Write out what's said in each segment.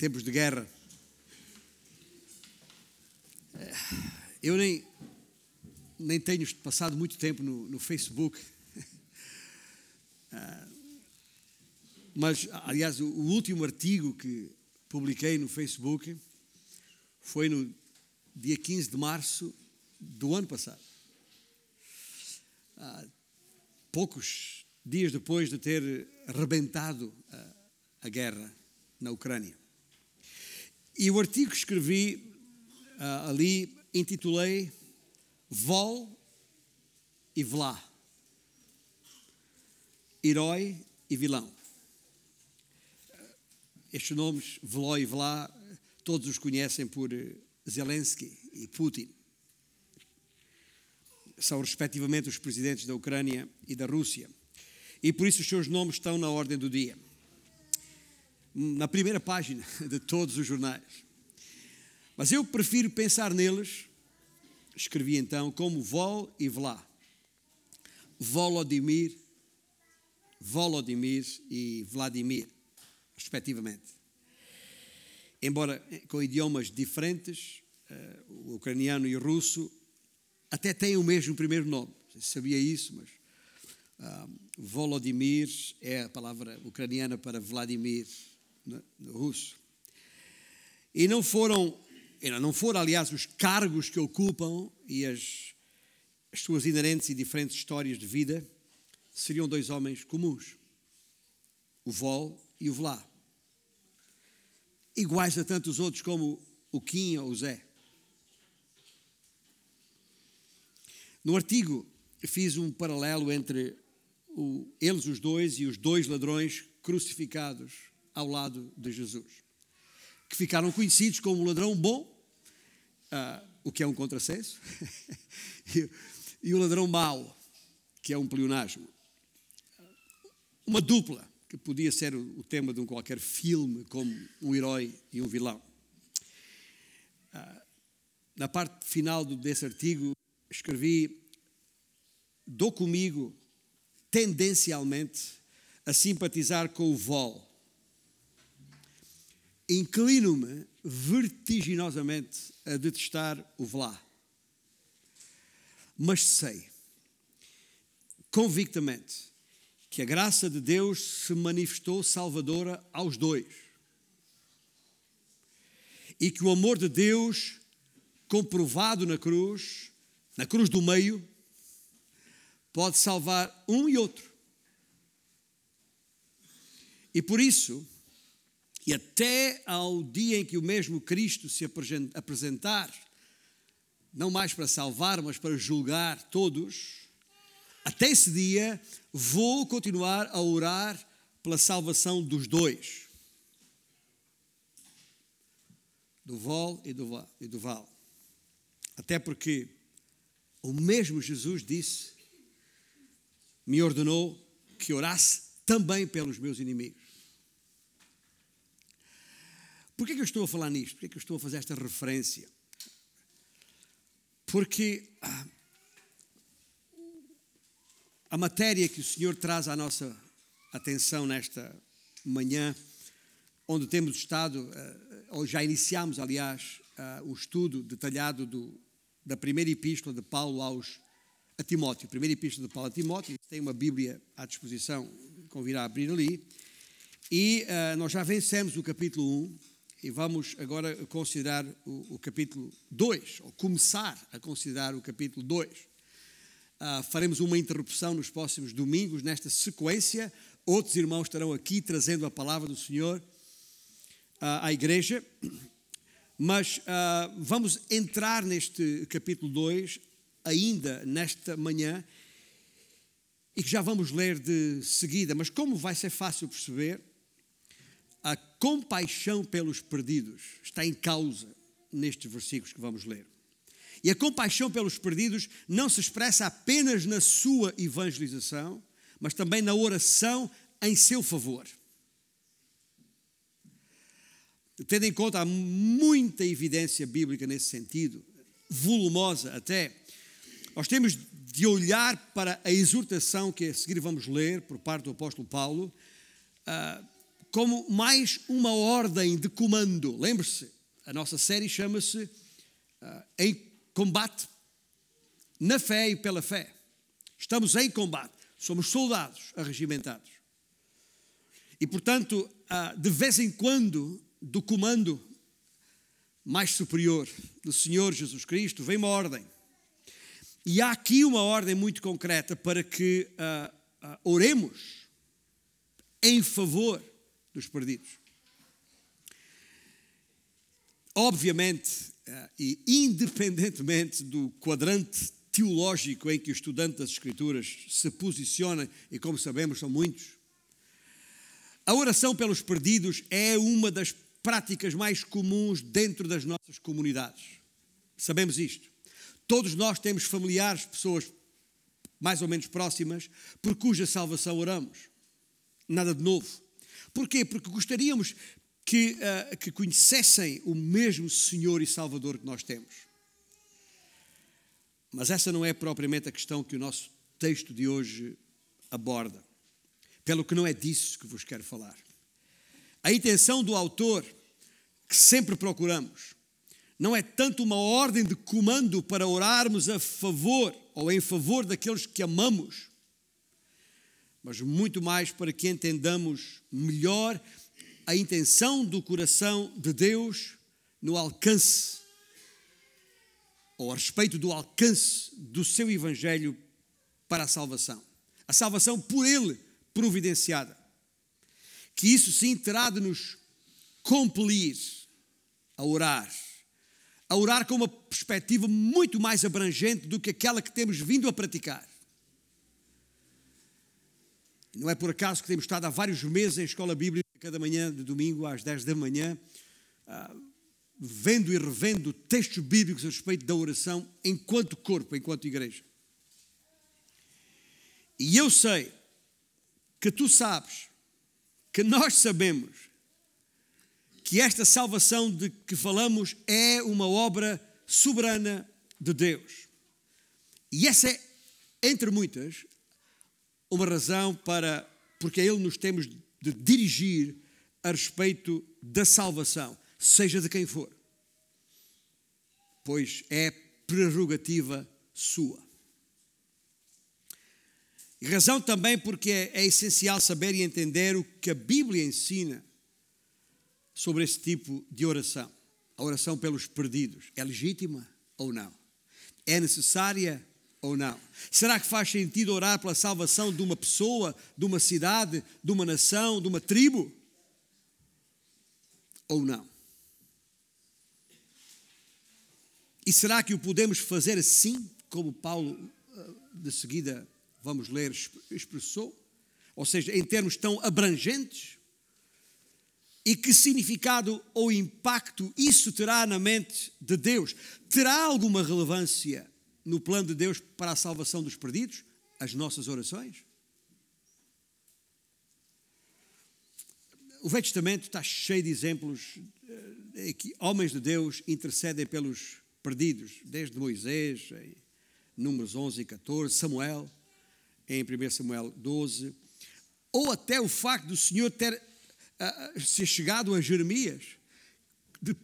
tempos de guerra. Eu nem, nem tenho passado muito tempo no, no Facebook. Ah, mas, aliás, o, último artigo que publiquei no Facebook foi no dia 15 de março do ano passado. Ah, poucos dias depois de ter arrebentado a, a guerra na Ucrânia. E o artigo que escrevi uh, ali intitulei Vol e Vlá. Herói e vilão. Estes nomes, Vló e Vlá, todos os conhecem por eh, Zelensky e Putin. São, respectivamente, os presidentes da Ucrânia e da Rússia. E por isso os seus nomes estão na ordem do dia. Na primeira página de todos os jornais. Mas eu prefiro pensar neles, escrevi então, como Vol e Vlá. Volodymyr, Volodymyr e Vladimir, respectivamente. Embora com idiomas diferentes, uh, o ucraniano e o russo até têm o mesmo primeiro nome. Sabia isso, mas uh, Volodymyr é a palavra ucraniana para Vladimir no russo. E não foram não foram, aliás, os cargos que ocupam e as, as suas inerentes e diferentes histórias de vida, seriam dois homens comuns, o Vol e o Vlá, iguais a tantos outros como o Kim ou o Zé. No artigo fiz um paralelo entre o, eles, os dois, e os dois ladrões crucificados ao lado de Jesus que ficaram conhecidos como ladrão bom, uh, o que é um contrassenso, e, e, o ladrão mau, que é um pleonasmo. Uma dupla, que podia ser o, o, tema de um qualquer filme, como um herói e um vilão. Uh, na parte final desse artigo, escrevi: dou comigo, tendencialmente, a simpatizar com o Vol inclino-me vertiginosamente a detestar o Vlá. Mas sei, convictamente, que a graça de Deus se manifestou salvadora aos dois. E que o amor de Deus, comprovado na cruz, na cruz do meio, pode salvar um e outro. E por isso, e até ao dia em que o mesmo Cristo se apresentar, não mais para salvar, mas para julgar todos, até esse dia vou continuar a orar pela salvação dos dois. Do Vol e do, Val. Até porque o mesmo Jesus disse, me ordenou que orasse também pelos meus inimigos. Por que, eu estou a falar nisto? Por que, eu estou a fazer esta referência? Porque ah, a matéria que o Senhor traz à nossa atenção nesta manhã, onde temos estado, ah, ou já iniciamos, aliás, ah, o estudo detalhado do, da primeira epístola de Paulo aos, a Timóteo. A primeira epístola de Paulo a Timóteo, tem uma Bíblia à disposição, convido a abrir ali. E nós já vencemos o capítulo 1, e vamos agora considerar o, o capítulo 2, ou começar a considerar o capítulo 2. Uh, ah, faremos uma interrupção nos próximos domingos, nesta sequência. Outros irmãos estarão aqui trazendo a palavra do Senhor uh, à igreja. Mas uh, vamos entrar neste capítulo 2 ainda nesta manhã e que já vamos ler de seguida. Mas como vai ser fácil perceber, a compaixão pelos perdidos está em causa nestes versículos que vamos ler. E a compaixão pelos perdidos não se expressa apenas na sua evangelização, mas também na oração em seu favor. Tendo em conta, há muita evidência bíblica nesse sentido, volumosa até. Nós temos de olhar para a exortação que a seguir vamos ler por parte do apóstolo Paulo, uh, como mais uma ordem de comando. Lembre-se, a nossa série chama-se uh, Em Combate na Fé e pela Fé. Estamos em combate, somos soldados arregimentados. E, portanto, uh, de vez em quando, do comando mais superior do Senhor Jesus Cristo, vem uma ordem. E há aqui uma ordem muito concreta para que uh, oremos em favor dos perdidos. Obviamente, uh, e independentemente do quadrante teológico em que o estudante das Escrituras se posiciona, e como sabemos, são muitos, a oração pelos perdidos é uma das práticas mais comuns dentro das nossas comunidades. Sabemos isto. Todos nós temos familiares, pessoas mais ou menos próximas, por cuja salvação oramos. Nada de novo. Porquê? Porque gostaríamos que, uh, que conhecessem o mesmo Senhor e Salvador que nós temos. Mas essa não é propriamente a questão que o nosso texto de hoje aborda. Pelo que não é disso que vos quero falar. A intenção do autor, que sempre procuramos, não é tanto uma ordem de comando para orarmos a favor ou em favor daqueles que amamos, mas muito mais para que entendamos melhor a intenção do coração de Deus no alcance, ou a respeito do alcance do seu Evangelho para a salvação. A salvação por Ele providenciada que isso sim terá de nos compelir a orar. A orar com uma perspectiva muito mais abrangente do que aquela que temos vindo a praticar. Não é por acaso que temos estado há vários meses em escola bíblica, cada manhã de domingo às 10 da manhã, ah, vendo e revendo textos bíblicos a respeito da oração enquanto corpo, enquanto igreja. E eu sei que tu sabes que nós sabemos que esta salvação de que falamos é uma obra soberana de Deus. E essa é, entre muitas, uma razão para porque a Ele nos temos de dirigir a respeito da salvação, seja de quem for, pois é prerrogativa sua. E razão também porque é, é essencial saber e entender o que a Bíblia ensina sobre esse tipo de oração. A oração pelos perdidos é legítima ou não? É necessária ou não? Será que faz sentido orar pela salvação de uma pessoa, de uma cidade, de uma nação, de uma tribo? Ou não? E será que o podemos fazer assim, como Paulo eh, de seguida vamos ler, expressou, ou seja, em termos tão abrangentes, e que significado ou impacto isso terá na mente de Deus? Terá alguma relevância no plano de Deus para a salvação dos perdidos? As nossas orações? O Velho Testamento está cheio de exemplos em que homens de Deus intercedem pelos perdidos, desde Moisés, Números 11 e 14, Samuel em 1 Samuel 12, ou até o facto do Senhor ter uh, ser chegado a Jeremias, de,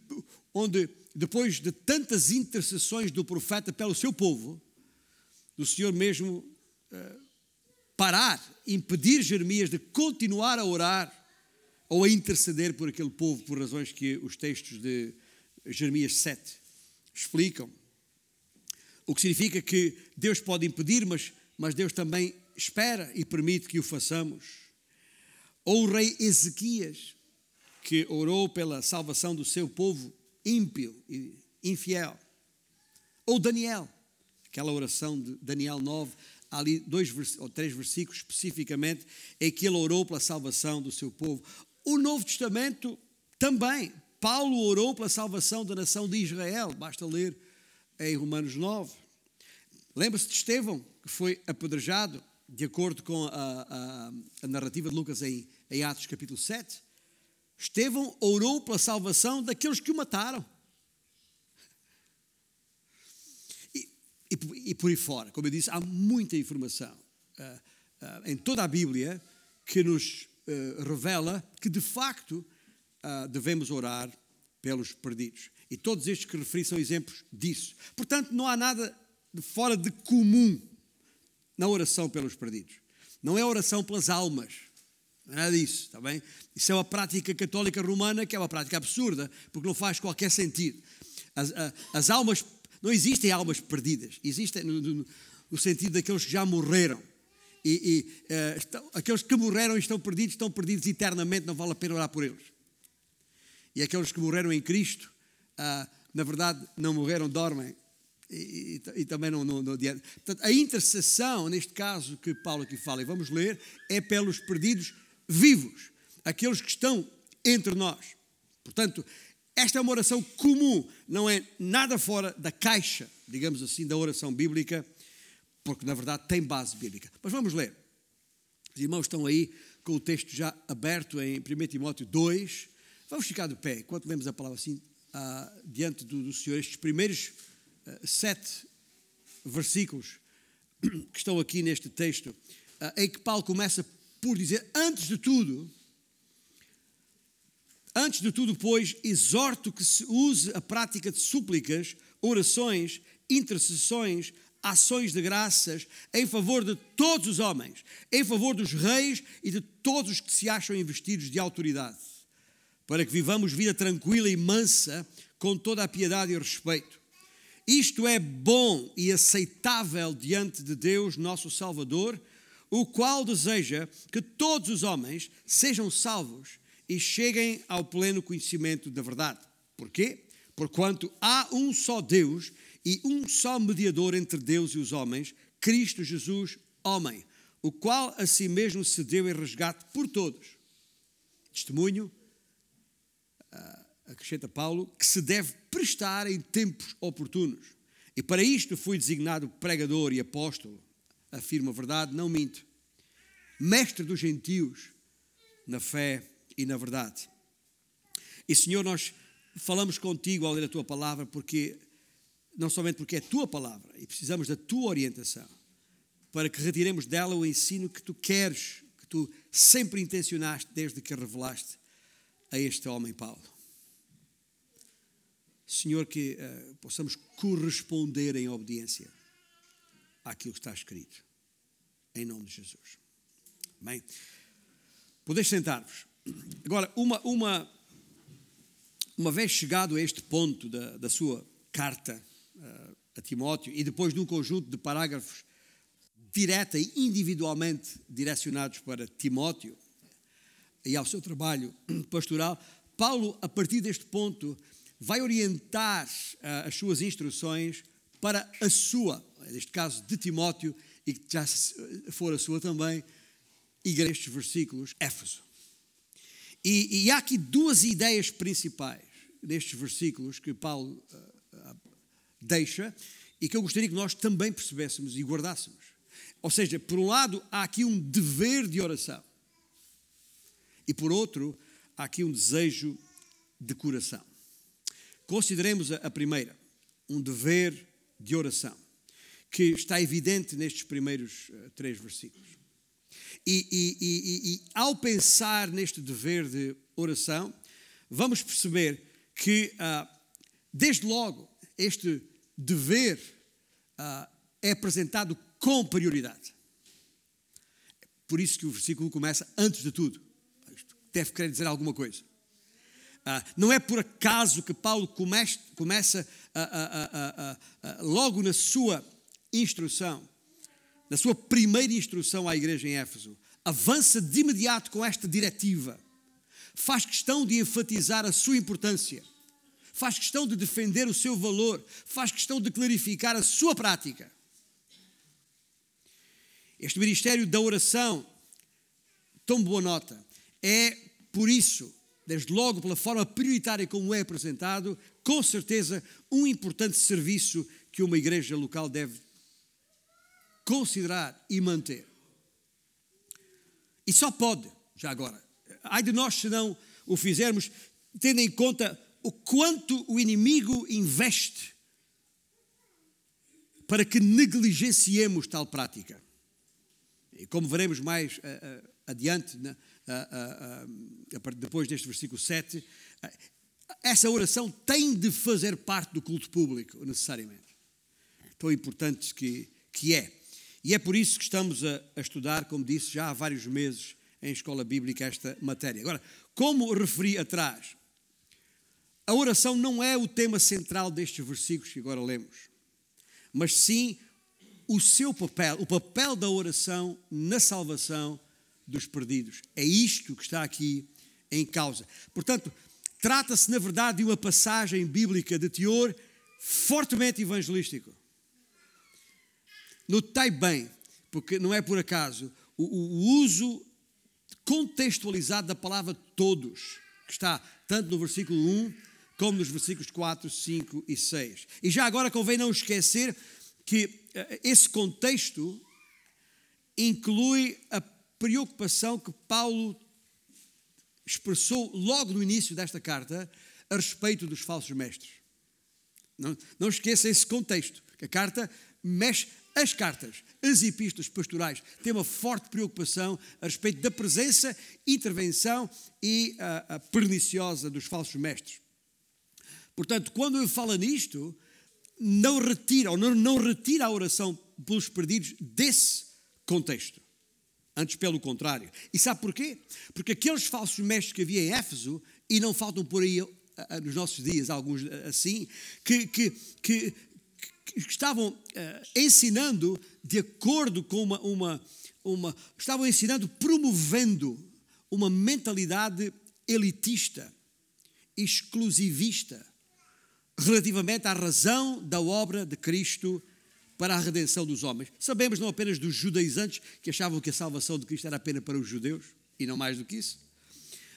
onde depois de tantas intercessões do profeta pelo seu povo, do Senhor mesmo uh, parar, impedir Jeremias de continuar a orar ou a interceder por aquele povo, por razões que os textos de Jeremias 7 explicam. O que significa que Deus pode impedir, mas mas Deus também espera e permite que o façamos. Ou o rei Ezequias, que orou pela salvação do seu povo ímpio e infiel. Ou Daniel, aquela oração de Daniel 9, há ali dois ou três versículos especificamente, em que ele orou pela salvação do seu povo. O Novo Testamento também. Paulo orou pela salvação da nação de Israel, basta ler em Romanos 9. Lembra-se de Estevão, que foi apedrejado, de acordo com a, a, a narrativa de Lucas em, em Atos capítulo 7. Estevão orou pela salvação daqueles que o mataram. E, e, e, por aí fora, como eu disse, há muita informação uh, uh, em toda a Bíblia que nos uh, revela que, de facto, devemos orar pelos perdidos. E todos estes que referi são exemplos disso. Portanto, não há nada de fora de comum na oração pelos perdidos. Não é oração pelas almas. Não é disso, está bem? Isso é uma prática católica romana que é uma prática absurda, porque não faz qualquer sentido. As, as almas, não existem almas perdidas, existem no, no, no sentido daqueles que já morreram. E, e uh, estão, aqueles que morreram e estão perdidos, estão perdidos eternamente, não vale a pena orar por eles. E aqueles que morreram em Cristo, uh, na verdade, não morreram, dormem. E, e, e também não, não, não Portanto, a intercessão, neste caso que Paulo aqui fala, e vamos ler, é pelos perdidos vivos, aqueles que estão entre nós. Portanto, esta é uma oração comum, não é nada fora da caixa, digamos assim, da oração bíblica, porque na verdade tem base bíblica. Mas vamos ler. Os irmãos estão aí com o texto já aberto em 1 Timóteo 2. Vamos ficar de pé enquanto lemos a palavra assim, ah, diante do, do, Senhor. Estes primeiros ah, sete versículos que estão aqui neste texto, ah, em que Paulo começa por dizer, antes de tudo, Antes de tudo, pois, exorto que se use a prática de súplicas, orações, intercessões, ações de graças em favor de todos os homens, em favor dos reis e de todos os que se acham investidos de autoridade, para que vivamos vida tranquila e mansa, com toda a piedade e respeito. Isto é bom e aceitável diante de Deus, nosso Salvador, o qual deseja que todos os homens sejam salvos e cheguem ao pleno conhecimento da verdade. Porquê? Porquanto há um só Deus e um só mediador entre Deus e os homens, Cristo Jesus, homem, o qual a si mesmo se deu em resgate por todos. Testemunho, ah, acrescenta Paulo, que se deve prestar em tempos oportunos. E para isto fui designado pregador e apóstolo, afirma a verdade, não minto, mestre dos gentios na fé e na verdade. E Senhor, nós falamos contigo ao ler a tua palavra porque não somente porque é a tua palavra e precisamos da tua orientação para que retiremos dela o ensino que tu queres, que tu sempre intencionaste desde que a revelaste a este homem Paulo. Senhor, que uh, possamos corresponder em obediência àquilo que está escrito. Em nome de Jesus. Amém. Podeis sentar-vos. Agora, uma, uma, uma vez chegado a este ponto da, da sua carta uh, a Timóteo e depois de um conjunto de parágrafos direta e individualmente direcionados para Timóteo e ao seu trabalho pastoral, Paulo, a partir deste ponto, vai orientar uh, as suas instruções para a sua, neste caso de Timóteo, e que já for a sua também, igreja, estes versículos, Éfeso. E, e há aqui duas ideias principais nestes versículos que Paulo uh, deixa e que eu gostaria que nós também percebêssemos e guardássemos. Ou seja, por um lado, há aqui um dever de oração, e por outro, há aqui um desejo de coração. Consideremos a, a primeira, um dever de oração, que está evidente nestes primeiros uh, três versículos. E, e, e, e, ao pensar neste dever de oração, vamos perceber que, ah, desde logo, este dever ah, é apresentado com prioridade. Por isso que o versículo começa antes de tudo. Isto deve querer dizer alguma coisa. Ah, não é por acaso que Paulo comece, começa logo na sua instrução na sua primeira instrução à igreja em Éfeso, avança de imediato com esta diretiva. Faz questão de enfatizar a sua importância, faz questão de defender o seu valor, faz questão de clarificar a sua prática. Este ministério da oração, tão boa nota, é por isso, desde logo pela forma prioritária como é apresentado, com certeza um importante serviço que uma igreja local deve considerar e manter. E só pode, já agora. Ai de nós se não o fizermos, tendo em conta o quanto o inimigo investe para que negligenciemos tal prática. E como veremos mais uh, uh, adiante, né, depois deste versículo 7, essa oração tem de fazer parte do culto público, necessariamente. Tão importante que, que é. E é por isso que estamos a, a estudar, como disse, já há vários meses em escola bíblica esta matéria. Agora, como referi atrás, a oração não é o tema central destes versículos que agora lemos, mas sim o seu papel, o papel da oração na salvação dos perdidos. É isto que está aqui em causa. Portanto, trata-se, na verdade, de uma passagem bíblica de teor fortemente evangelístico. Notei bem, porque não é por acaso, o, o uso contextualizado da palavra todos, que está tanto no versículo 1 como nos versículos 4, 5 e 6. E já agora convém não esquecer que eh, esse contexto inclui a preocupação que Paulo expressou logo no início desta carta a respeito dos falsos mestres. Não, não esqueça esse contexto, que a carta mexe as cartas, as epístolas pastorais têm uma forte preocupação a respeito da presença, intervenção e a, a perniciosa dos falsos mestres. Portanto, quando ele fala nisto, não retira, ou não, não retira a oração pelos perdidos desse contexto. Antes, pelo contrário. E sabe porquê? Porque aqueles falsos mestres que havia em Éfeso, e não faltam por aí nos nossos dias alguns assim, que, que, que estavam uh, ensinando de acordo com uma, uma, uma. estavam ensinando, promovendo uma mentalidade elitista, exclusivista, relativamente à razão da obra de Cristo para a redenção dos homens. Sabemos não apenas dos judaizantes que achavam que a salvação de Cristo era apenas para os judeus e não mais do que isso,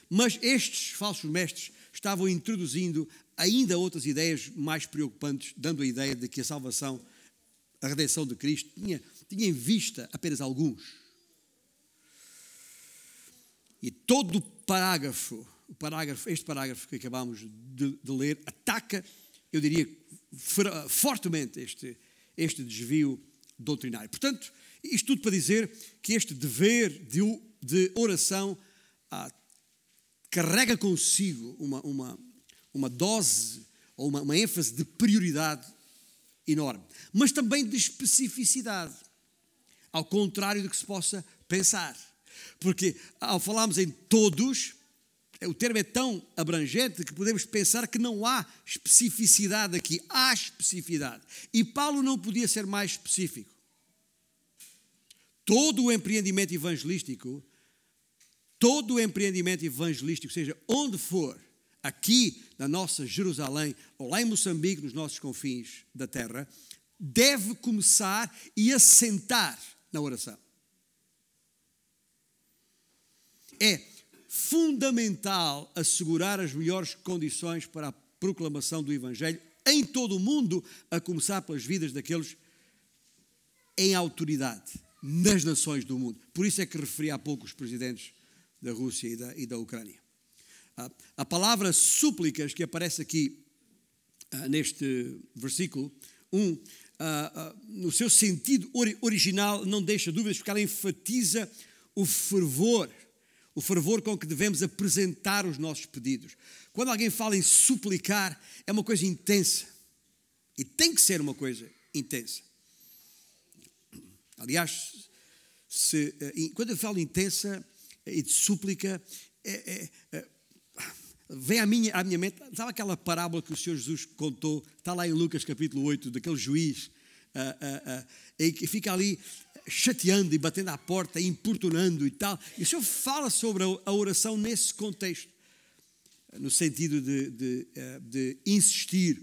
mas estes falsos mestres estavam introduzindo ainda outras ideias mais preocupantes, dando a ideia de que a salvação, a redenção de Cristo, tinha, tinha em vista apenas alguns. E todo o parágrafo, o parágrafo este parágrafo que acabamos de, de ler, ataca eu diria, fortemente este, este desvio doutrinário. Portanto, isto tudo para dizer que este dever de, de oração ah, carrega consigo uma, uma, uma dose ou uma, uma ênfase de prioridade enorme, mas também de especificidade, ao contrário do que se possa pensar. Porque ao falarmos em todos, é, o termo é tão abrangente que podemos pensar que não há especificidade aqui. Há especificidade. E Paulo não podia ser mais específico. Todo o empreendimento evangelístico, todo o empreendimento evangelístico, seja onde for, aqui na nossa Jerusalém ou lá em Moçambique, nos nossos confins da terra, deve começar e assentar na oração. É fundamental assegurar as melhores condições para a proclamação do Evangelho em todo o mundo, a começar pelas vidas daqueles em autoridade nas nações do mundo. Por isso é que referi há pouco os presidentes da Rússia e da, e da Ucrânia. A, a palavra súplicas que aparece aqui uh, neste versículo 1, uh, uh, no seu sentido original, não deixa dúvidas, porque ela enfatiza o fervor o fervor com que devemos apresentar os nossos pedidos. Quando alguém fala em suplicar, é uma coisa intensa. E tem que ser uma coisa intensa. Aliás, se, eh, quando eu falo intensa e de súplica, é, é, é, vem à minha, à minha mente, sabe aquela parábola que o Senhor Jesus contou, está lá em Lucas capítulo 8, daquele juiz, uh, uh, em que fica ali chateando e batendo à porta, e importunando e tal. E o Senhor fala sobre a oração nesse contexto, no sentido de, de, eh, de insistir.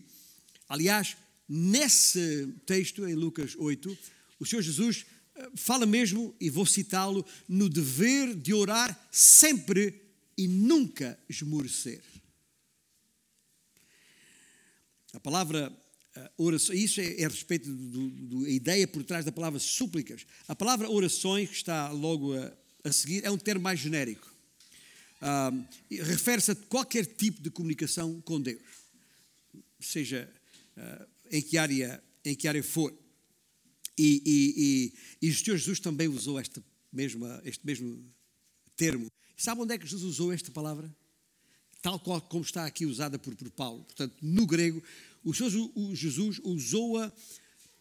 Aliás, nesse texto, em Lucas 8, o Senhor Jesus fala mesmo, e vou citá-lo, no dever de orar sempre e nunca esmorecer. A palavra uh, oração, isso é, é a respeito da ideia por trás da palavra súplicas. A palavra orações, que está logo a, a seguir, é um termo mais genérico. Uh, Refere-se a qualquer tipo de comunicação com Deus, seja uh, em, que área, em que área for. E, e, e, e o Senhor Jesus também usou esta mesma, este mesmo termo. Sabe onde é que Jesus usou esta palavra? Tal qual como está aqui usada por, por Paulo. Portanto, no grego, o, o Jesus usou-a,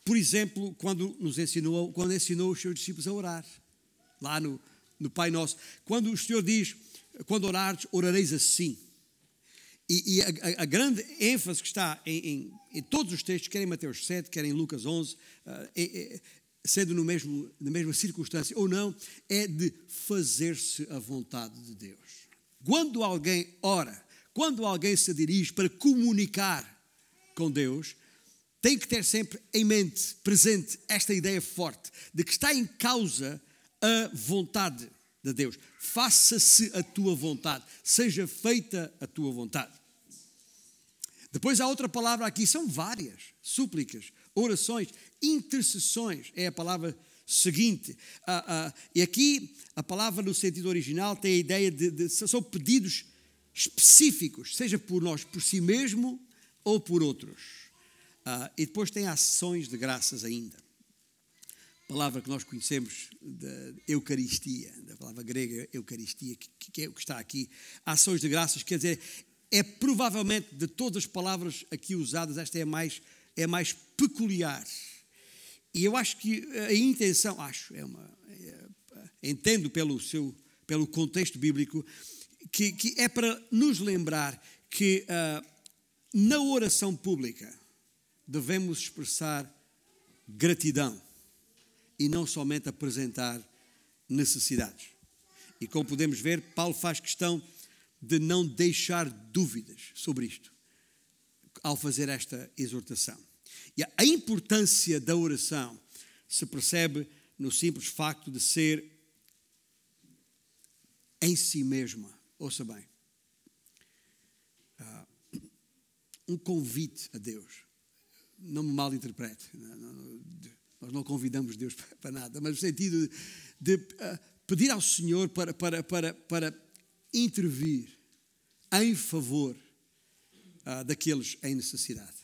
por exemplo, quando nos ensinou, quando ensinou os seus discípulos a orar. Lá no, no Pai Nosso. Quando o Senhor diz, quando orares, orareis assim. E, e a, a, grande ênfase que está em, em, em, todos os textos, quer em Mateus 7, quer em Lucas 11, uh, é, sendo no mesmo, na mesma circunstância ou não, é de fazer-se a vontade de Deus. Quando alguém ora, quando alguém se dirige para comunicar com Deus, tem que ter sempre em mente, presente, esta ideia forte de que está em causa a vontade de Deus. Faça-se a tua vontade, seja feita a tua vontade. Depois há outra palavra aqui, são várias súplicas, orações, intercessões, é a palavra seguinte. Ah, ah, e aqui a palavra no sentido original tem a ideia de, de são pedidos específicos, seja por nós, por si mesmo ou por outros. Ah, e depois tem ações de graças ainda palavra que nós conhecemos da Eucaristia, da palavra grega Eucaristia, que, que é o que está aqui, ações de graças, quer dizer, é provavelmente de todas as palavras aqui usadas, esta é mais, é mais peculiar. E eu acho que a intenção, acho, é uma, é, entendo pelo seu, pelo contexto bíblico, que, que é para nos lembrar que uh, na oração pública devemos expressar gratidão e não somente apresentar necessidades. E como podemos ver, Paulo faz questão de não deixar dúvidas sobre isto ao fazer esta exortação. E a importância da oração se percebe no simples facto de ser em si mesma, ouça bem, ah, um convite a Deus. Não me mal interprete. Nós não convidamos Deus para nada, mas no sentido de, de uh, pedir ao Senhor para, para, para, para intervir em favor uh, daqueles em necessidade.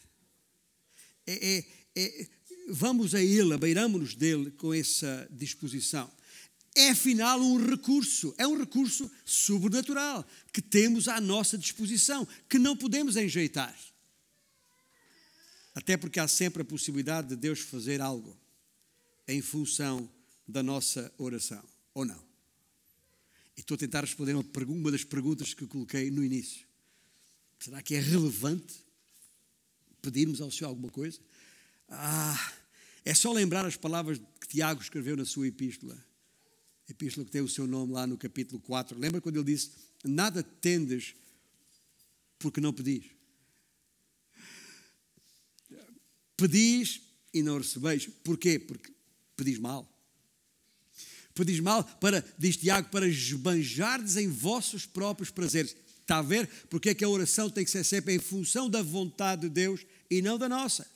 É, é, é, vamos a Ele, abeiramos-nos dele com essa disposição. É afinal um recurso, é um recurso sobrenatural que temos à nossa disposição, que não podemos enjeitar. Até porque há sempre a possibilidade de Deus fazer algo em função da nossa oração, ou não? E estou a tentar responder uma, uma das perguntas que coloquei no início. Será que é relevante pedirmos ao Senhor alguma coisa? Ah, é só lembrar as palavras que Tiago escreveu na sua epístola. Epístola que tem o seu nome lá no capítulo 4. Lembra quando ele disse: Nada tendes porque não pedis. Pedis e não recebeis. Porquê? Porque pedis mal. Pedis mal para, diz Tiago, para esbanjardes em vossos próprios prazeres. Está a ver? Porque é que a oração tem que ser sempre em função da vontade de Deus e não da nossa.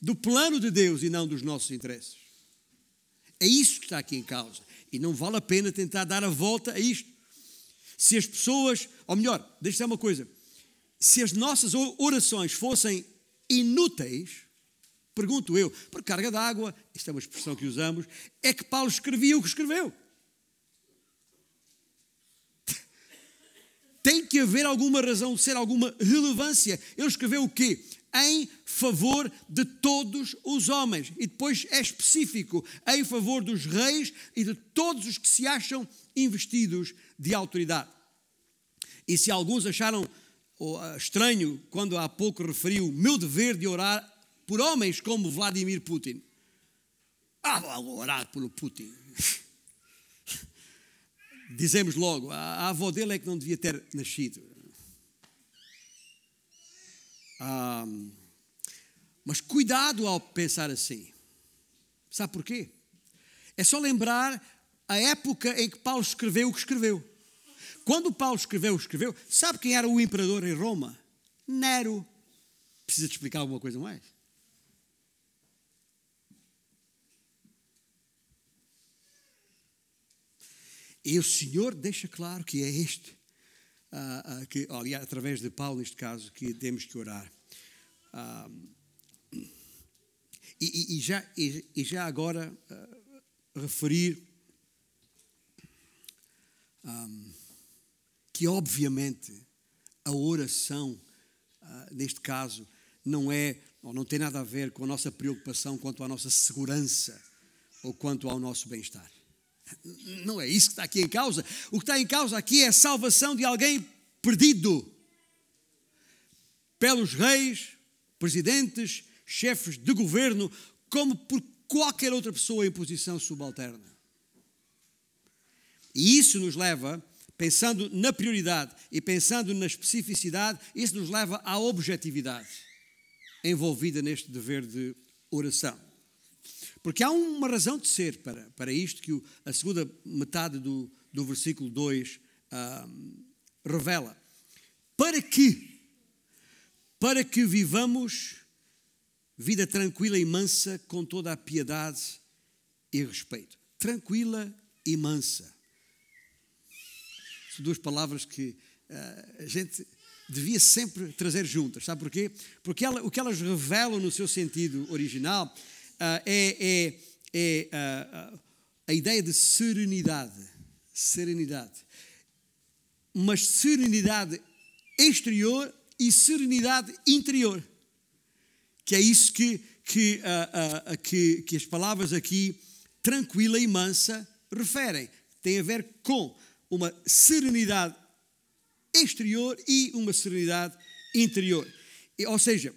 Do plano de Deus e não dos nossos interesses. É isso que está aqui em causa. E não vale a pena tentar dar a volta a isto. Se as pessoas, ou melhor, deixa eu uma coisa, se as nossas orações fossem inúteis, pergunto eu, por carga d'água, isto é uma expressão que usamos, é que Paulo escrevia o que escreveu. Tem que haver alguma razão de ser, alguma relevância. Ele escreveu o quê? Em favor de todos os homens. E depois é específico, em favor dos reis e de todos os que se acham investidos de autoridade. E se alguns acharam ah, estranho quando há pouco referiu meu dever de orar por homens como Vladimir Putin. Ah, vou orar pelo Putin. Dizemos logo, a avó dele é que não devia ter nascido. Ah, mas cuidado ao pensar assim. Sabe porquê? É só lembrar a época em que Paulo escreveu o que escreveu. Quando Paulo escreveu o que escreveu, sabe quem era o imperador em Roma? Nero. Precisa te explicar alguma coisa mais? E o Senhor deixa claro que é este, uh, uh, que, aliás, através de Paulo, neste caso, que temos que orar. Uh, e, e, já, e, e já agora referir um, que obviamente a oração, neste caso, não é ou não tem nada a ver com a nossa preocupação quanto à nossa segurança ou quanto ao nosso bem-estar. Não é isso que está aqui em causa. O que está em causa aqui é a salvação de alguém perdido pelos reis, presidentes, chefes de governo, como por qualquer outra pessoa em posição subalterna. E isso nos leva, pensando na prioridade e pensando na especificidade, isso nos leva à objetividade envolvida neste dever de oração. Porque há uma razão de ser para, para isto que o, a segunda metade do, do versículo 2 ah, revela. Para que? Para que vivamos vida tranquila e mansa com toda a piedade e respeito. Tranquila e mansa. São duas palavras que uh, a gente devia sempre trazer juntas. Sabe porquê? Porque ela, o que elas revelam no seu sentido original é, é, é uh, a ideia de serenidade. Serenidade. Mas serenidade exterior e serenidade interior que é isso que, que, que, que as palavras aqui, tranquila e mansa, referem. Tem a ver com uma serenidade exterior e uma serenidade interior. Ou seja,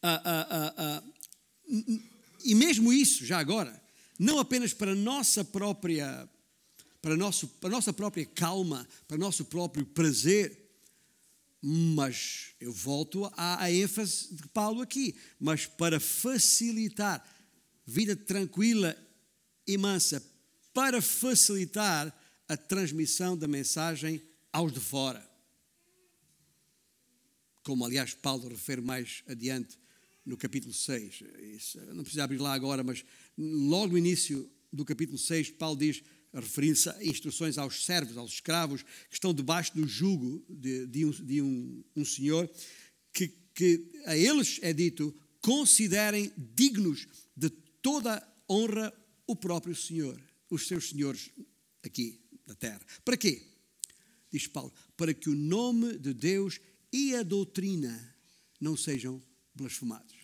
uh, e mesmo isso, já agora, não apenas para nossa própria, para, nosso, para nossa própria calma, para nosso próprio prazer, mas eu volto à, à ênfase de Paulo aqui, mas para facilitar vida tranquila e mansa, para facilitar a transmissão da mensagem aos de fora. Como, aliás, Paulo refere mais adiante no capítulo 6. Isso, não precisa abrir lá agora, mas logo no início do capítulo 6, Paulo diz: referindo-se a instruções aos servos, aos escravos, que estão debaixo do jugo de, de, um, de um, um, senhor, que, que a eles é dito: considerem dignos de toda honra o próprio Senhor, os seus senhores aqui na terra. Para quê? Diz Paulo: para que o nome de Deus e a doutrina não sejam blasfemados.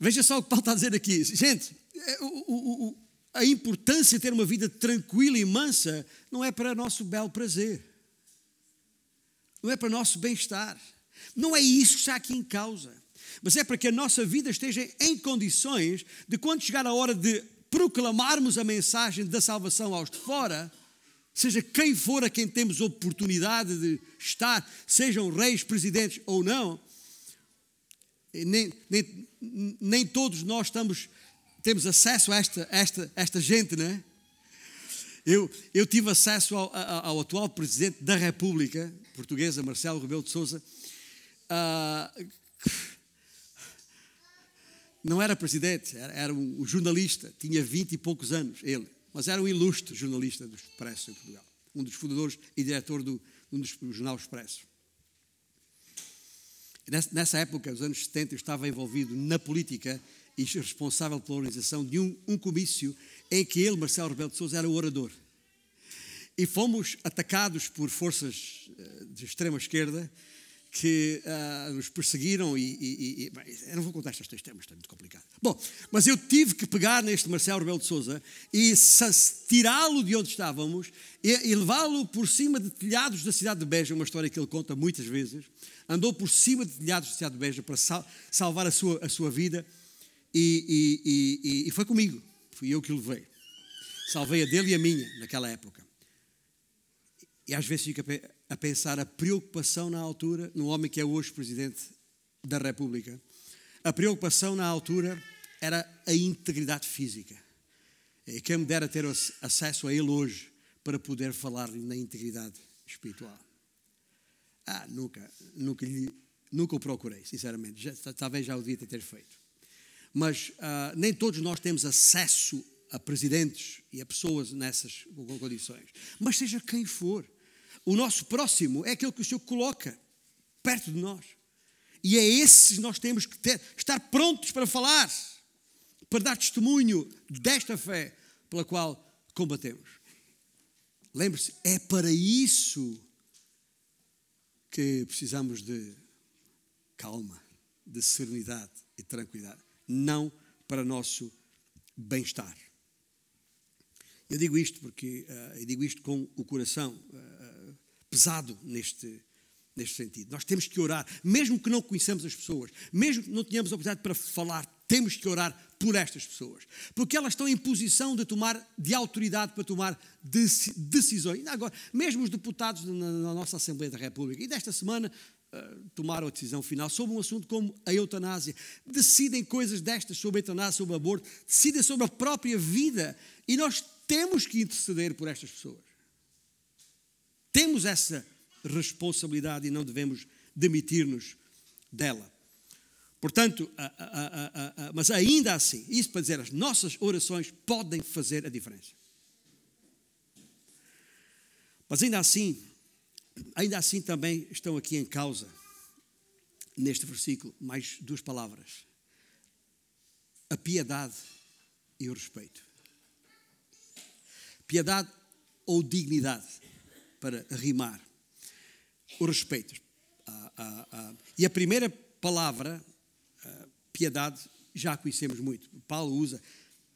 Veja só o que Paulo está dizer aqui. Gente, é, o, o, a importância de ter uma vida tranquila e mansa não é para nosso belo prazer, não é para nosso bem-estar, não é isso que está aqui em causa, mas é para que a nossa vida esteja em condições de, quando chegar a hora de proclamarmos a mensagem da salvação aos de fora, seja quem for a quem temos oportunidade de estar, sejam reis, presidentes ou não, nem, nem, nem todos nós estamos temos acesso a esta, esta, esta gente, não é? Eu, eu tive acesso ao, ao, atual presidente da República Portuguesa, Marcelo Rebelo de Souza. Uh, não era presidente, era, era um, um, jornalista, tinha vinte e poucos anos, ele, mas era um ilustre jornalista do Expresso em Portugal, um dos fundadores e diretor do, um dos, do jornal Expresso. Nessa, época, nos anos 70, eu estava envolvido na política e responsável pela organização de um, um comício em que ele, Marcelo Rebelo de Sousa, era o orador. E fomos atacados por forças eh, de extrema esquerda que uh, nos perseguiram e, e, e bem, eu não vou contar estas três temas, é muito complicado. Bom, mas eu tive que pegar neste Marcelo Rebelo de Sousa e tirá-lo de onde estávamos e, e levá-lo por cima de telhados da cidade de Beja, uma história que ele conta muitas vezes. Andou por cima de telhados da cidade de Beja para sal, salvar a sua, a sua vida e, e foi comigo, fui eu que o levei. Salvei a dele e a minha naquela época. E às vezes fica a pensar a preocupação na altura, no homem que é hoje presidente da República. A preocupação na altura era a integridade física. E quem me dera ter acesso a ele hoje para poder falar na integridade espiritual. Ah, nunca, nunca, nunca o procurei, sinceramente. Já, talvez já o devia ter feito mas uh, nem todos nós temos acesso a presidentes e a pessoas nessas condições. Mas seja quem for, o nosso próximo é aquele que o Senhor coloca perto de nós. E é esses nós temos que ter, estar prontos para falar, para dar testemunho desta fé pela qual combatemos. Lembre-se, é para isso que precisamos de calma, de serenidade e tranquilidade, não para nosso bem-estar. Eu digo isto porque uh, eu digo isto com o coração uh, pesado neste, neste sentido. Nós temos que orar, mesmo que não conheçamos as pessoas, mesmo que não tenhamos a oportunidade para falar, temos que orar por estas pessoas, porque elas estão em posição de tomar, de autoridade para tomar decisões. E agora, mesmo os deputados na, na nossa Assembleia da República, e desta semana uh, tomaram a decisão final sobre um assunto como a eutanásia. Decidem coisas destas sobre a eutanásia, sobre o aborto, decidem sobre a própria vida. E nós temos que interceder por estas pessoas. Temos essa responsabilidade e não devemos demitir-nos dela. Portanto, a, a, a, mas ainda assim, isso para dizer, as nossas orações podem fazer a diferença. Mas ainda assim, ainda assim também estão aqui em causa, neste versículo, mais duas palavras: a piedade e o respeito. Piedade ou dignidade, para rimar. O respeito. Ah, ah, ah. E a primeira palavra piedade já conhecemos muito. Paulo usa,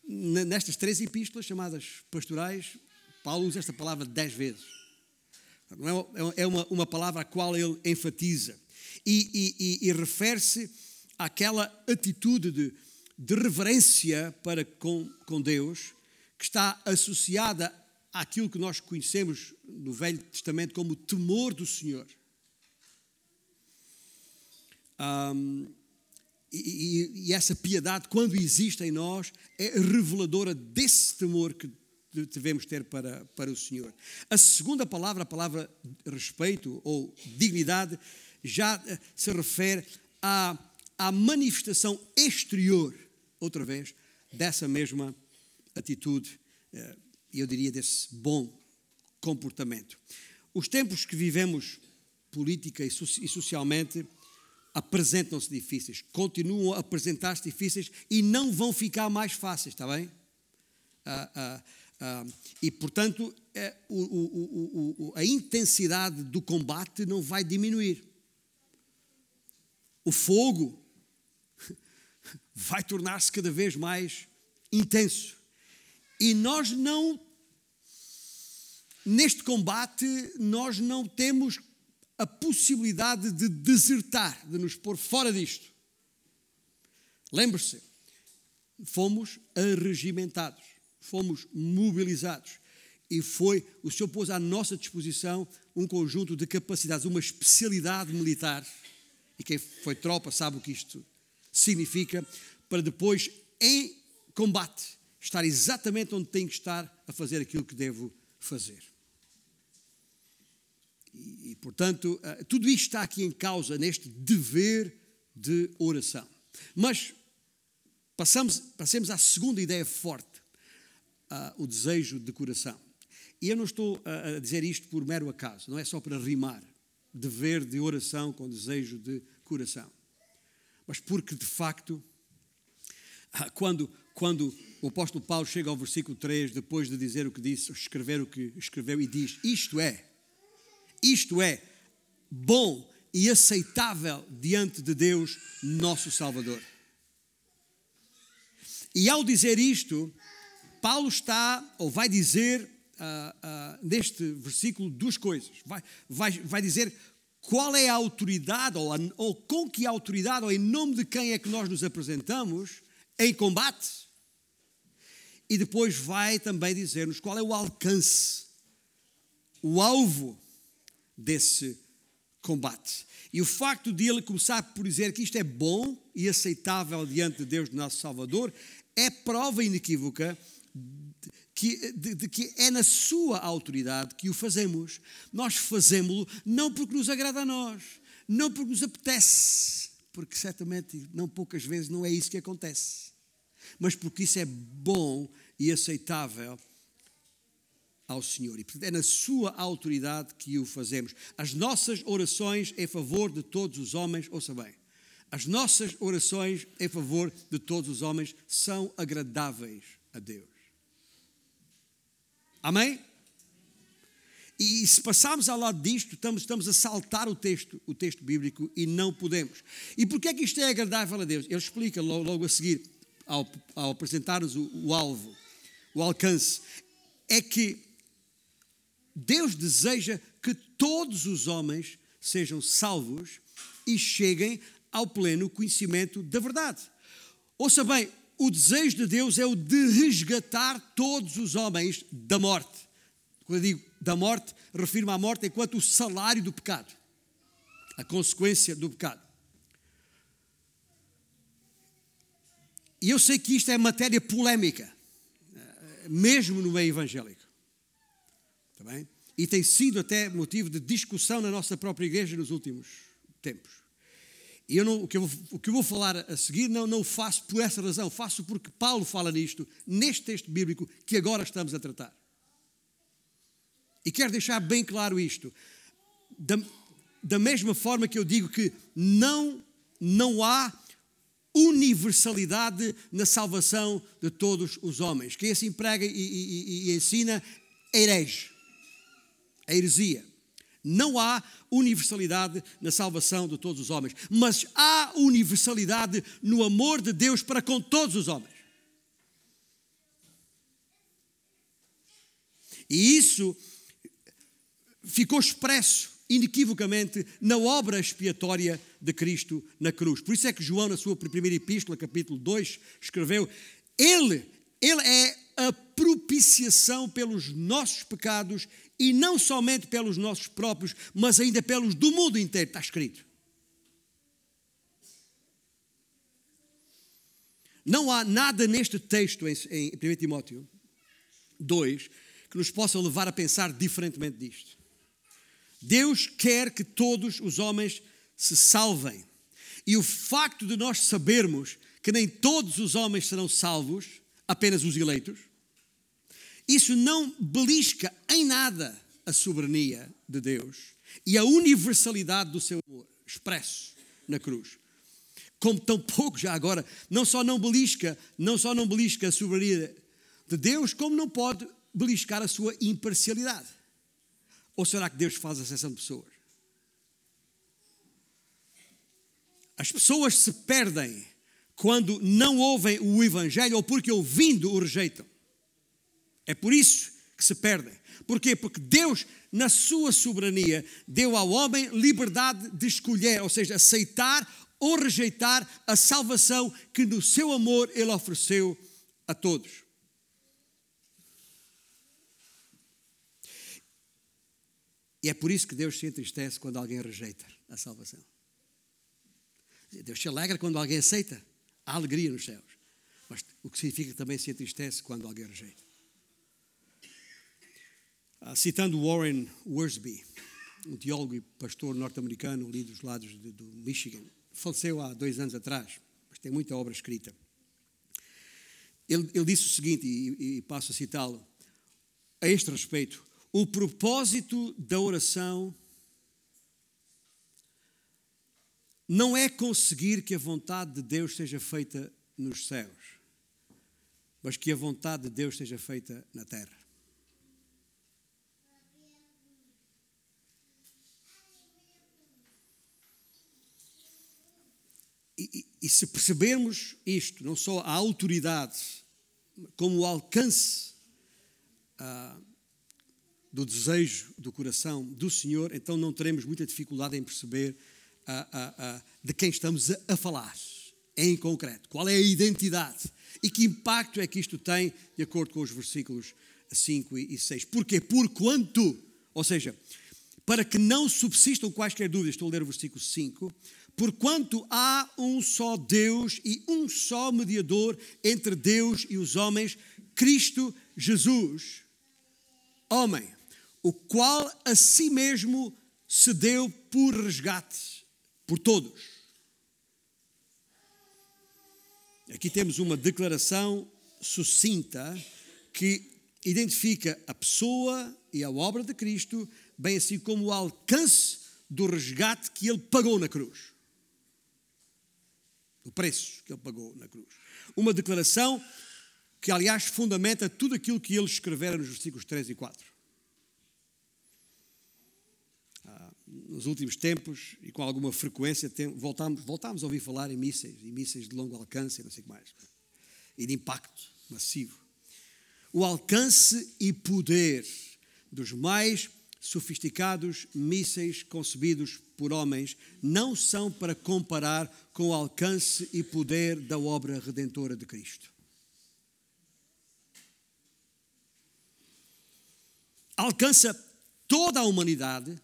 nestas três epístolas chamadas pastorais, Paulo usa esta palavra dez vezes. É, é uma, uma palavra a qual ele enfatiza. E, e, e refere-se àquela atitude de, de reverência para com, com Deus que está associada àquilo que nós conhecemos no Velho Testamento como o temor do Senhor. Um, e, e, essa piedade, quando existe em nós, é reveladora desse temor que devemos ter para, para o Senhor. A segunda palavra, a palavra respeito ou dignidade, já eh, se refere à, à manifestação exterior, outra vez, dessa mesma atitude, eh, eu diria desse bom comportamento. Os tempos que vivemos política e socialmente apresentam-se difíceis, continuam a apresentar-se difíceis e não vão ficar mais fáceis, está bem? Ah, ah, ah, e, portanto, é, o, o, o, a intensidade do combate não vai diminuir. O fogo vai tornar-se cada vez mais intenso. E nós não, neste combate, nós não temos a possibilidade de desertar, de nos pôr fora disto. Lembre-se, fomos arregimentados, fomos mobilizados e foi, o Senhor pôs à nossa disposição um conjunto de capacidades, uma especialidade militar, e quem foi tropa sabe o que isto significa, para depois, em combate, estar exatamente onde tem que estar a fazer aquilo que devo fazer. E, e, portanto, uh, tudo isto está aqui em causa neste dever de oração. Mas passamos, passemos à segunda ideia forte, uh, o desejo de coração. E eu não estou a dizer isto por mero acaso, não é só para rimar, dever de oração com desejo de coração. Mas porque, de facto, ah, quando, quando o apóstolo Paulo chega ao versículo 3, depois de dizer o que disse, escrever o que escreveu, e diz: Isto é, isto é bom e aceitável diante de Deus, nosso Salvador. E ao dizer isto, Paulo está, ou vai dizer, uh, uh, neste versículo, duas coisas. Vai, vai, vai dizer qual é a autoridade, ou, a, ou com que autoridade, ou em nome de quem é que nós nos apresentamos em combate. E depois vai também dizer-nos qual é o alcance, o alvo desse combate. E o facto de ele começar por dizer que isto é bom e aceitável diante de Deus, nosso Salvador, é prova inequívoca de, de, de, que é na sua autoridade que o fazemos. Nós fazemos-lo não porque nos agrada a nós, não porque nos apetece, porque certamente, não poucas vezes, não é isso que acontece, mas porque isso é bom e aceitável ao Senhor. E portanto, é na sua autoridade que o fazemos. As nossas orações em favor de todos os homens, ouça bem, as nossas orações em favor de todos os homens são agradáveis a Deus. Amém? E se passarmos ao lado disto, estamos, estamos a saltar o texto, o texto bíblico e não podemos. E porquê é que isto é agradável a Deus? Ele explica logo, logo a seguir, ao, ao apresentar-nos o, o alvo, o alcance. É que Deus deseja que todos os homens sejam salvos e cheguem ao pleno conhecimento da verdade. Ouça bem, o desejo de Deus é o de resgatar todos os homens da morte. Quando eu digo da morte, refiro-me à morte enquanto o salário do pecado, a consequência do pecado. E eu sei que isto é matéria polémica, mesmo no meio evangélico. Está bem? E tem sido até motivo de discussão na nossa própria igreja nos últimos tempos. E eu não, o, que eu, o que eu vou falar a seguir não, não o faço por essa razão, faço porque Paulo fala nisto, neste texto bíblico que agora estamos a tratar. E quero deixar bem claro isto. Da, da mesma forma que eu digo que não, não há universalidade na salvação de todos os homens. Quem assim prega e, e, e ensina herege, a heresia. Não há universalidade na salvação de todos os homens, mas há universalidade no amor de Deus para com todos os homens. E isso ficou expresso inequivocamente na obra expiatória de Cristo na cruz. Por isso é que João, na sua primeira epístola, capítulo 2, escreveu: Ele, Ele é a propiciação pelos nossos pecados e não somente pelos nossos próprios, mas ainda pelos do mundo inteiro. Está escrito. Não há nada neste texto em, em 1 Timóteo 2 que nos possa levar a pensar diferentemente disto. Deus quer que todos os homens se salvem. E o facto de nós sabermos que nem todos os homens serão salvos, apenas os eleitos, isso não belisca em nada a soberania de Deus e a universalidade do seu amor expresso na cruz. Como tampouco já agora, não só não belisca, não só não belisca a soberania de Deus, como não pode beliscar a sua imparcialidade. Ou será que Deus faz exceção de pessoas? As pessoas se perdem quando não ouvem o Evangelho ou porque ouvindo o rejeitam. É por isso que se perdem. Porquê? Porque Deus, na sua soberania, deu ao homem liberdade de escolher, ou seja, aceitar ou rejeitar a salvação que no seu amor ele ofereceu a todos. E é por isso que Deus se entristece quando alguém rejeita a salvação. Deus se alegra quando alguém aceita. Há alegria nos céus. Mas o que significa que também se entristece quando alguém rejeita. Ah, citando Warren Worsby, um teólogo e pastor norte-americano ali dos lados de, do Michigan, faleceu há dois anos atrás, mas tem muita obra escrita. Ele, ele disse o seguinte, e, e passo a citá-lo, a este respeito: o propósito da oração não é conseguir que a vontade de Deus seja feita nos céus, mas que a vontade de Deus seja feita na terra. E, e, e, se percebermos isto, não só a autoridade, como o alcance ah, do desejo do coração do Senhor, então não teremos muita dificuldade em perceber ah, ah, ah, de quem estamos a, falar, em concreto. Qual é a identidade e que impacto é que isto tem, de acordo com os versículos 5 e 6. Porquê? Porquanto, ou seja, para que não subsistam quaisquer dúvidas, estou a ler o versículo 5, porquanto há um só Deus e um só mediador entre Deus e os homens, Cristo Jesus, homem o qual a si mesmo se deu por resgate por todos. Aqui temos uma declaração sucinta que identifica a pessoa e a obra de Cristo, bem assim como o alcance do resgate que ele pagou na cruz. O preço que ele pagou na cruz. Uma declaração que aliás fundamenta tudo aquilo que eles escreveram nos versículos 3 e 4. Nos últimos tempos, e com alguma frequência, tem, voltamos, voltamos a ouvir falar em mísseis, e mísseis de longo alcance, e não sei o que mais, e de impacto massivo. O alcance e poder dos mais sofisticados mísseis concebidos por homens não são para comparar com o alcance e poder da obra redentora de Cristo. Alcança toda a humanidade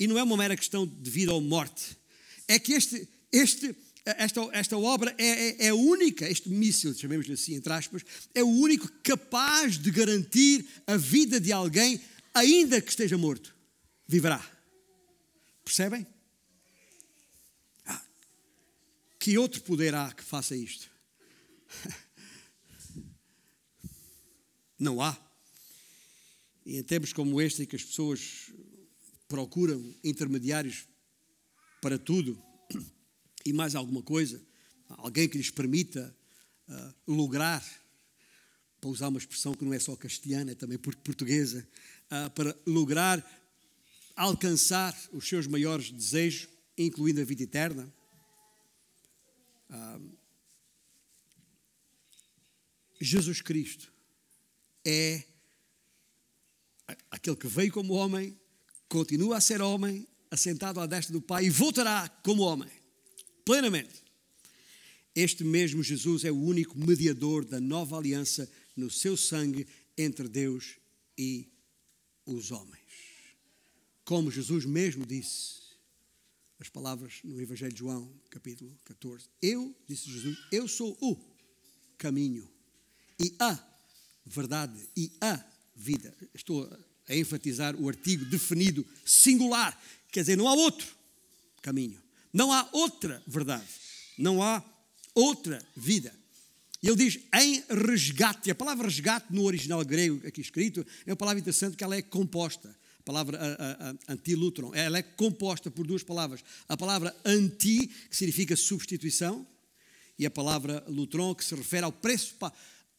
e não é uma mera questão de vida ou morte. É que este, este, esta, esta obra é, é, é única, este míssil, chamemos-lhe assim, entre aspas, é o único capaz de garantir a vida de alguém ainda que esteja morto, viverá. Percebem? Ah, que outro poder há que faça isto? Não há. E em tempos como este, em que as pessoas procuram intermediários para tudo e mais alguma coisa, alguém que lhes permita uh, lograr, para usar uma expressão que não é só castelhana, é também portuguesa, uh, para lograr alcançar os seus maiores desejos, incluindo a vida eterna. Uh, Jesus Cristo é aquele que veio como homem, continua a ser homem, assentado à destra do Pai e voltará como homem, plenamente. Este mesmo Jesus é o único mediador da nova aliança no seu sangue entre Deus e os homens. Como Jesus mesmo disse, as palavras no Evangelho de João, capítulo 14: Eu, disse Jesus, eu sou o caminho e a verdade e a vida. Estou a enfatizar o artigo definido singular, quer dizer, não há outro caminho, não há outra verdade, não há outra vida. E ele diz em resgate. A palavra resgate no original grego aqui escrito é uma palavra interessante que ela é composta. A palavra antilutron, ela é composta por duas palavras. A palavra anti, que significa substituição, e a palavra lutron, que se refere ao preço.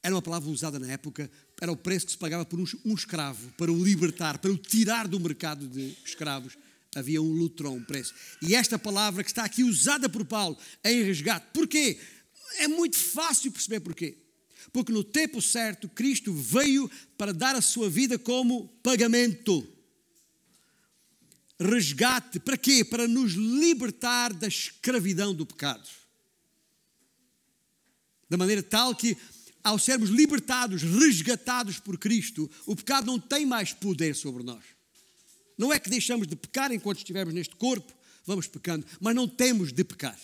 Era uma palavra usada na época, era o preço que se pagava por um, escravo, para o libertar, para o tirar do mercado de escravos. Havia um lutron, um preço. E esta palavra que está aqui usada por Paulo em resgate. Porquê? É muito fácil perceber porquê. Porque no tempo certo, Cristo veio para dar a sua vida como pagamento. Resgate. Para quê? Para nos libertar da escravidão do pecado. Da maneira tal que, ao sermos libertados, resgatados por Cristo, o pecado não tem mais poder sobre nós. Não é que deixamos de pecar enquanto estivermos neste corpo, vamos pecando, mas não temos de pecar.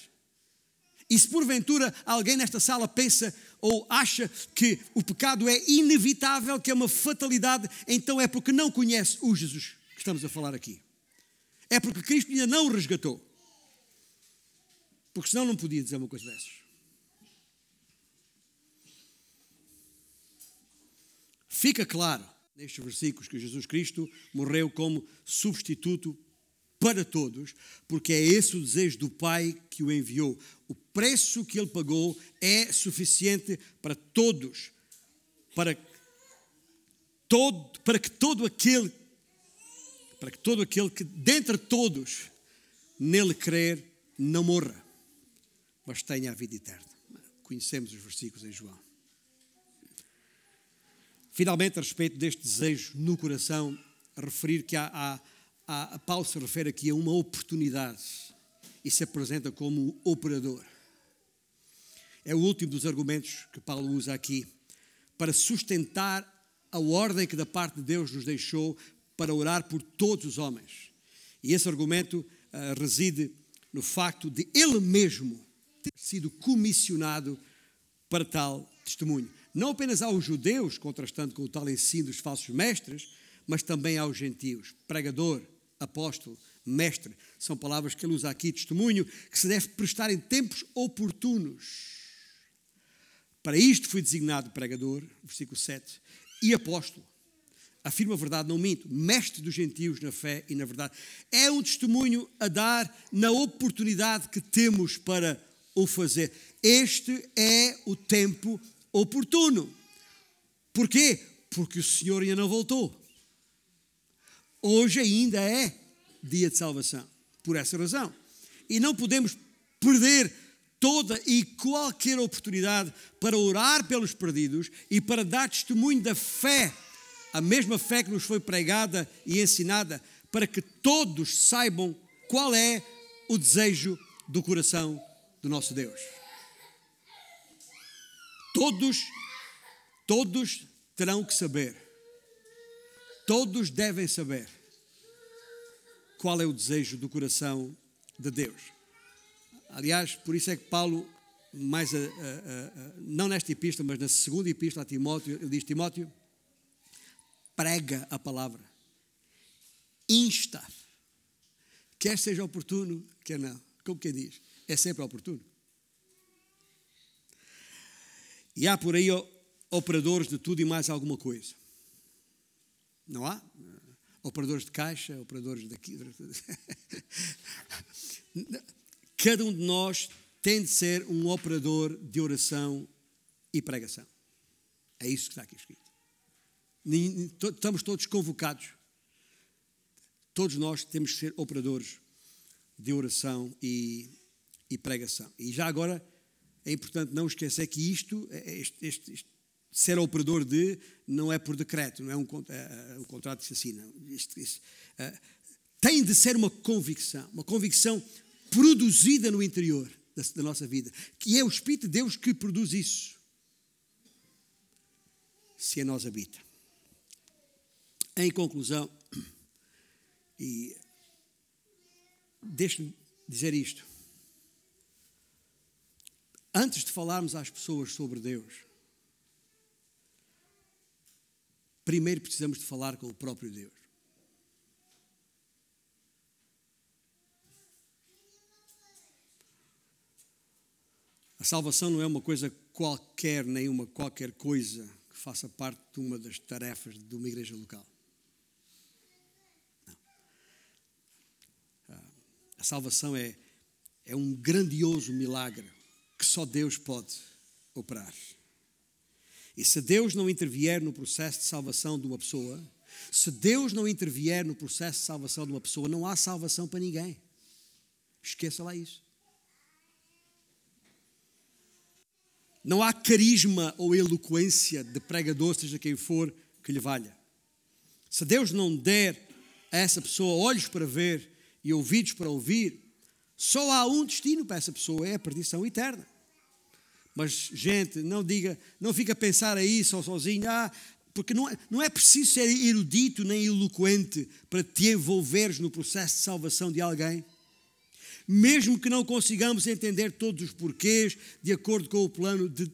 E se porventura alguém nesta sala pensa ou acha que o pecado é inevitável, que é uma fatalidade, então é porque não conhece o Jesus que estamos a falar aqui. É porque Cristo ainda não o resgatou. Porque senão não podia dizer uma coisa dessas. Fica claro nestes versículos que Jesus Cristo morreu como substituto para todos, porque é esse o desejo do Pai que o enviou. O preço que ele pagou é suficiente para todos, para todo, para que todo aquele para que todo aquele que dentre todos nele crer não morra, mas tenha a vida eterna. Conhecemos os versículos em João. Finalmente, a respeito deste desejo no coração, referir que há, há a, Paulo se refere aqui a uma oportunidade e se apresenta como operador. É o último dos argumentos que Paulo usa aqui para sustentar a ordem que da parte de Deus nos deixou para orar por todos os homens. E esse argumento uh, reside no facto de ele mesmo ter sido comissionado para tal testemunho. Não apenas aos judeus, contrastando com o tal ensino dos falsos mestres, mas também aos gentios. Pregador, apóstolo, mestre, são palavras que ele usa aqui, testemunho, que se deve prestar em tempos oportunos. Para isto fui designado pregador, versículo 7, e apóstolo. Afirma a verdade, não minto, mestre dos gentios na fé e na verdade. É um testemunho a dar na oportunidade que temos para o fazer. Este é o tempo oportuno. Porquê? Porque o Senhor ainda não voltou. Hoje ainda é dia de salvação. Por essa razão. E não podemos perder toda e qualquer oportunidade para orar pelos perdidos e para dar testemunho da fé, a mesma fé que nos foi pregada e ensinada, para que todos saibam qual é o desejo do coração do nosso Deus. Todos, todos terão que saber, todos devem saber qual é o desejo do coração de Deus. Aliás, por isso é que Paulo, mais a, a, a, não nesta epístola, mas na segunda epístola a Timóteo, ele diz: Timóteo, prega a palavra, insta, quer seja oportuno, quer não. Como quem diz, é sempre oportuno. E há por aí operadores de tudo e mais alguma coisa. Não há? Operadores de caixa, operadores daqui. Cada um de nós tem de ser um operador de oração e pregação. É isso que está aqui escrito. Estamos todos convocados. Todos nós temos que ser operadores de oração e, e pregação. E já agora é importante não esquecer que isto, este, este, este, ser operador de, não é por decreto, não é um, é um contrato que se assina. Isto, isto, é, tem de ser uma convicção, uma convicção produzida no interior da, da nossa vida, que é o Espírito de Deus que produz isso, se a nós habita. Em conclusão, e deixe-me dizer isto. Antes de falarmos às pessoas sobre Deus, primeiro precisamos de falar com o próprio Deus. A salvação não é uma coisa qualquer, nem uma qualquer coisa que faça parte de uma das tarefas de uma igreja local. Não. Ah, a salvação é, é um grandioso milagre que só Deus pode operar. E se Deus não intervier no processo de salvação de uma pessoa, se Deus não intervier no processo de salvação de uma pessoa, não há salvação para ninguém. Esqueça lá isso. Não há carisma ou eloquência de pregador, seja quem for, que lhe valha. Se Deus não der a essa pessoa olhos para ver e ouvidos para ouvir, só há um destino para essa pessoa, é a perdição eterna. Mas, gente, não diga, não fica a pensar aí só sozinho, ah, porque não é, não é preciso ser erudito nem eloquente para te envolveres no processo de salvação de alguém mesmo que não consigamos entender todos os porquês, de acordo com o plano de,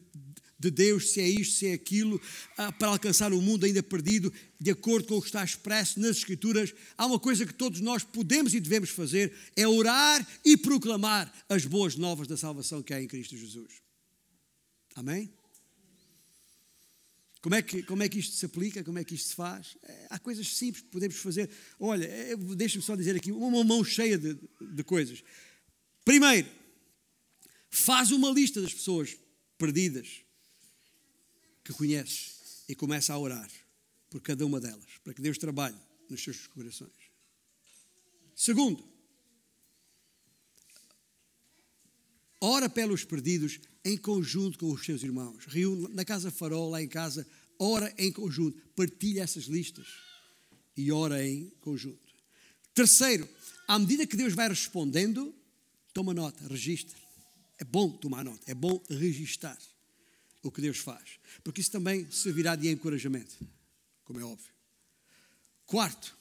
de Deus, se é isto, se é aquilo, ah, para alcançar o mundo ainda perdido, de acordo com o que está expresso nas Escrituras, há uma coisa que todos nós podemos e devemos fazer: é orar e proclamar as boas novas da salvação que há em Cristo Jesus. Amém? Como é, que, como é que isto se aplica? Como é que isto se faz? É, há coisas simples que podemos fazer. Olha, é, deixa-me só dizer aqui uma mão cheia de, de coisas. Primeiro, faz uma lista das pessoas perdidas que conheces e começa a orar por cada uma delas, para que Deus trabalhe nos seus corações. Segundo, ora pelos perdidos em conjunto com os seus irmãos. Reúne na casa farol, lá em casa, ora em conjunto, partilha essas listas e ora em conjunto. Terceiro, à medida que Deus vai respondendo, Toma nota, registra. É bom tomar nota, é bom registar o que Deus faz, porque isso também servirá de encorajamento, como é óbvio. Quarto,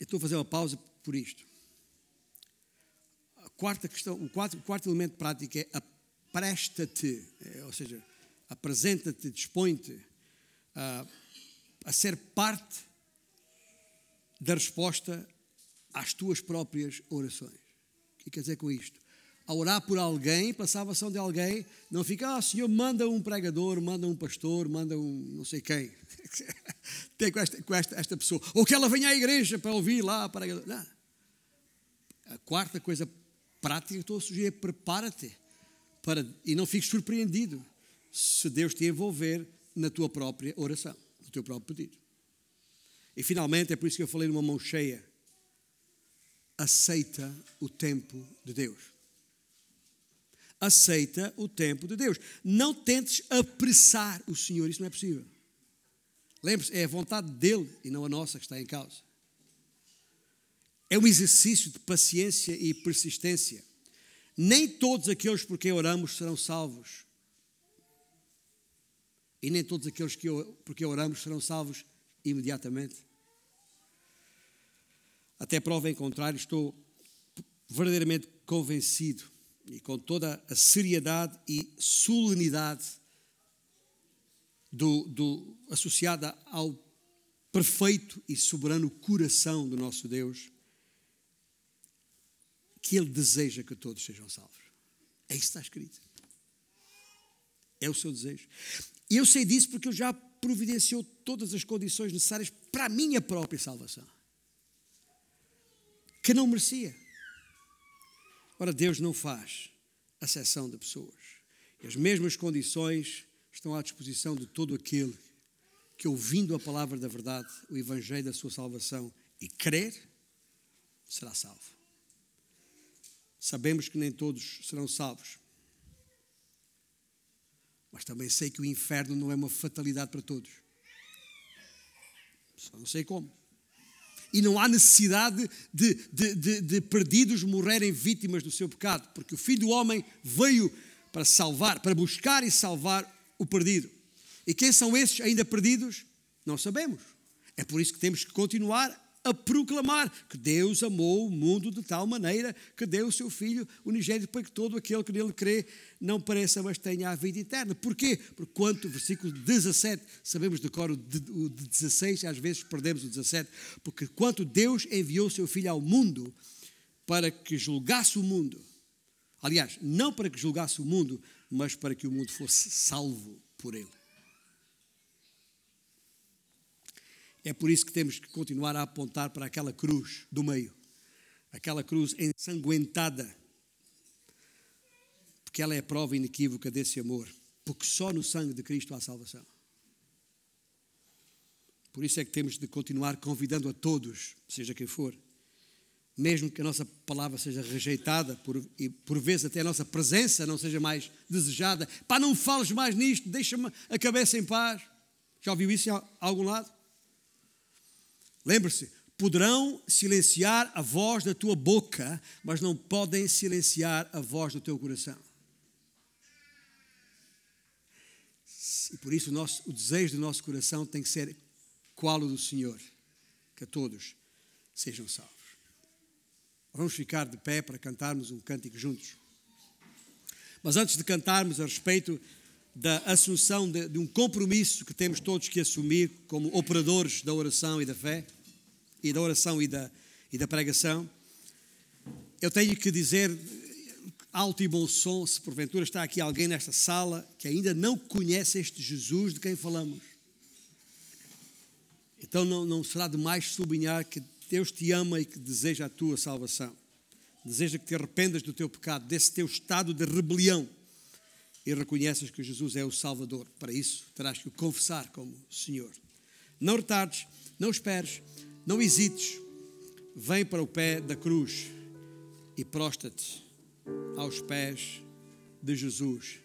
eu estou a fazer uma pausa por isto. A quarta questão, o quarto, o quarto elemento prático é apresta-te, é, ou seja, apresenta-te, dispõe-te a, a ser parte da resposta às tuas próprias orações. Que quer dizer com isto? A orar por alguém, pela salvação de alguém, não fica, ah, Senhor, manda um pregador, manda um pastor, manda um não sei quem. Tem com, esta, com esta, esta pessoa. Ou que ela venha à igreja para ouvir lá. Pregador. Não. A quarta coisa prática que estou a sugerir. Prepara-te para, e não fiques surpreendido se Deus te envolver na tua própria oração, no teu próprio pedido. E finalmente, é por isso que eu falei numa mão cheia. Aceita o tempo de Deus. Aceita o tempo de Deus. Não tentes apressar o Senhor, isso não é possível. Lembre-se, é a vontade dele e não a nossa que está em causa. É um exercício de paciência e persistência. Nem todos aqueles por quem oramos serão salvos. E nem todos aqueles que por quem oramos serão salvos imediatamente. Até prova em contrário, estou verdadeiramente convencido e com toda a seriedade e solenidade do, do, associada ao perfeito e soberano coração do nosso Deus, que Ele deseja que todos sejam salvos. É isso que está escrito. É o seu desejo. E eu sei disso porque Ele já providenciou todas as condições necessárias para a minha própria salvação, que não merecia. Ora, Deus não faz acessão de pessoas. E as mesmas condições estão à disposição de todo aquele que, ouvindo a palavra da verdade, o evangelho da sua salvação e crer, será salvo. Sabemos que nem todos serão salvos. Mas também sei que o inferno não é uma fatalidade para todos. Só não sei como. E não há necessidade de, de, de, de, perdidos morrerem vítimas do seu pecado, porque o Filho do Homem veio para salvar, para buscar e salvar o perdido. E quem são esses ainda perdidos? Não sabemos. É por isso que temos que continuar a proclamar que Deus amou o mundo de tal maneira que deu o seu Filho unigênito para que todo aquele que nele crê não pareça, mas tenha a vida eterna. Porquê? Porque quanto, versículo 17, sabemos de cor o 16, às vezes perdemos o 17, porque quanto Deus enviou o seu Filho ao mundo para que julgasse o mundo, aliás, não para que julgasse o mundo, mas para que o mundo fosse salvo por ele. É por isso que temos que continuar a apontar para aquela cruz do meio, aquela cruz ensanguentada, porque ela é a prova inequívoca desse amor, porque só no sangue de Cristo há salvação. Por isso é que temos de continuar convidando a todos, seja quem for, mesmo que a nossa palavra seja rejeitada, por, e por vezes até a nossa presença não seja mais desejada, pá, não fales mais nisto, deixa-me a cabeça em paz. Já ouviu isso em algum lado? Lembre-se, poderão silenciar a voz da tua boca, mas não podem silenciar a voz do teu coração. E por isso o, nosso, o desejo do nosso coração tem que ser qual o do Senhor, que todos sejam salvos. Vamos ficar de pé para cantarmos um cântico juntos. Mas antes de cantarmos a respeito da assunção de, de um compromisso que temos todos que assumir como operadores da oração e da fé, e da oração e da, e da pregação, eu tenho que dizer alto e bom som, se porventura está aqui alguém nesta sala que ainda não conhece este Jesus de quem falamos. Então não, não será demais sublinhar que Deus te ama e que deseja a tua salvação. Deseja que te arrependas do teu pecado, desse teu estado de rebelião e reconheças que Jesus é o Salvador. Para isso, terás que o confessar como Senhor. Não retardes, não esperes, não hesites, vem para o pé da cruz e prostra-te aos pés de Jesus